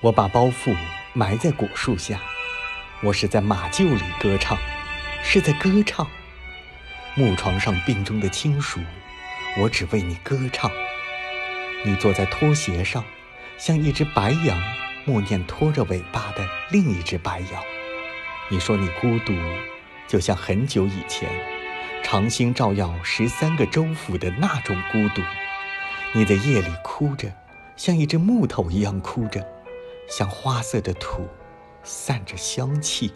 我把包袱埋在果树下，我是在马厩里歌唱，是在歌唱。木床上病中的亲属，我只为你歌唱。你坐在拖鞋上，像一只白羊，默念拖着尾巴的另一只白羊。你说你孤独，就像很久以前，长星照耀十三个州府的那种孤独。你在夜里哭着，像一只木头一样哭着，像花色的土，散着香气。